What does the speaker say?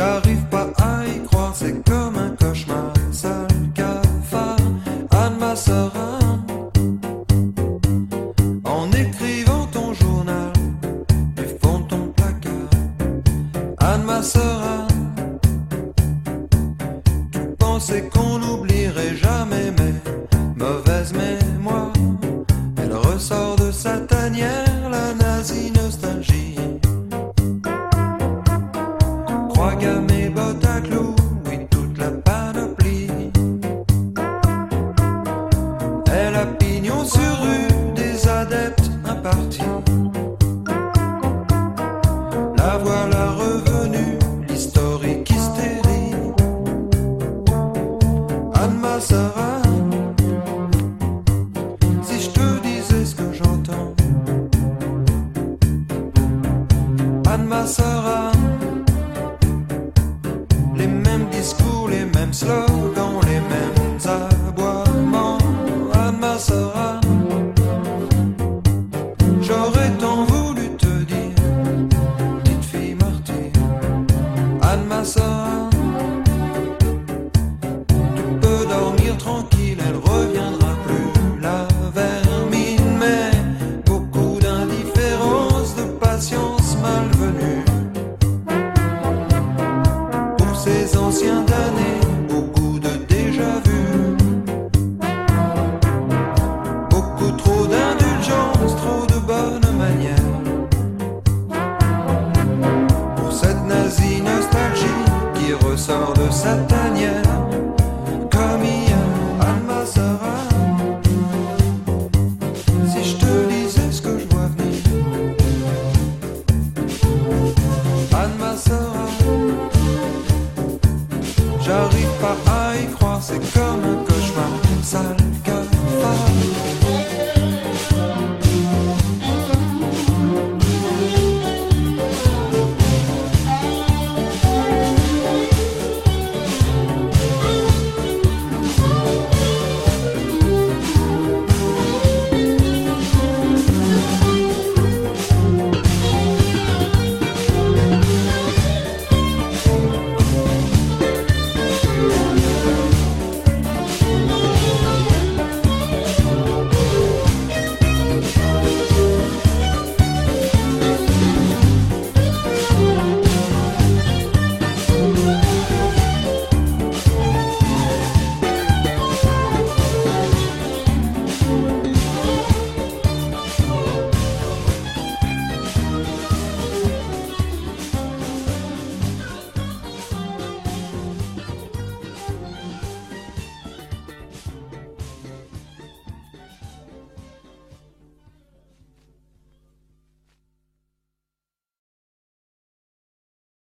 J'arrive pas à y croire, c'est comme un cauchemar. Sale cafard, Anne ma Massarin. En écrivant ton journal, du fond ton placard, Anne Massarin. Tu pensais qu'on oublie. si je te disais ce que j'entends. Anne Massara, les mêmes discours, les mêmes slogans. des anciens beaucoup de déjà vu. Beaucoup trop d'indulgence, trop de bonnes manières. Pour cette nazie nostalgie qui ressort de sa tête.